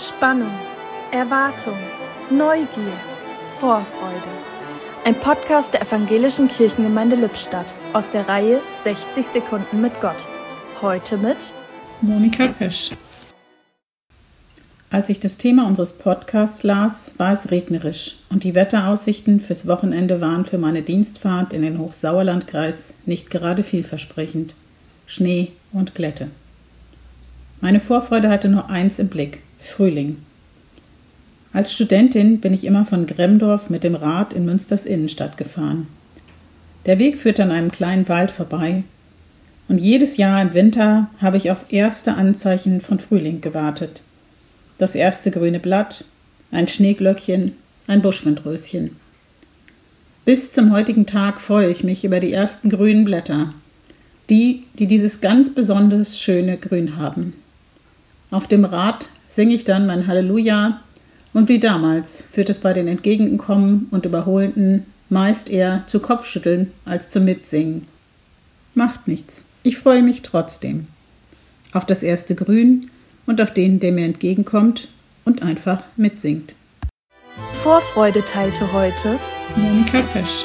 Spannung, Erwartung, Neugier, Vorfreude. Ein Podcast der Evangelischen Kirchengemeinde Lippstadt aus der Reihe 60 Sekunden mit Gott. Heute mit Monika Pesch. Als ich das Thema unseres Podcasts las, war es regnerisch und die Wetteraussichten fürs Wochenende waren für meine Dienstfahrt in den Hochsauerlandkreis nicht gerade vielversprechend. Schnee und Glätte. Meine Vorfreude hatte nur eins im Blick: Frühling. Als Studentin bin ich immer von Gremdorf mit dem Rad in Münsters Innenstadt gefahren. Der Weg führt an einem kleinen Wald vorbei, und jedes Jahr im Winter habe ich auf erste Anzeichen von Frühling gewartet. Das erste grüne Blatt, ein Schneeglöckchen, ein Buschwindröschen. Bis zum heutigen Tag freue ich mich über die ersten grünen Blätter, die, die dieses ganz besonders schöne Grün haben. Auf dem Rad singe ich dann mein Halleluja und wie damals führt es bei den Entgegenkommen und Überholenden meist eher zu Kopfschütteln als zu Mitsingen. Macht nichts, ich freue mich trotzdem. Auf das erste Grün und auf den, der mir entgegenkommt und einfach mitsingt. Vorfreude teilte heute Monika Pesch.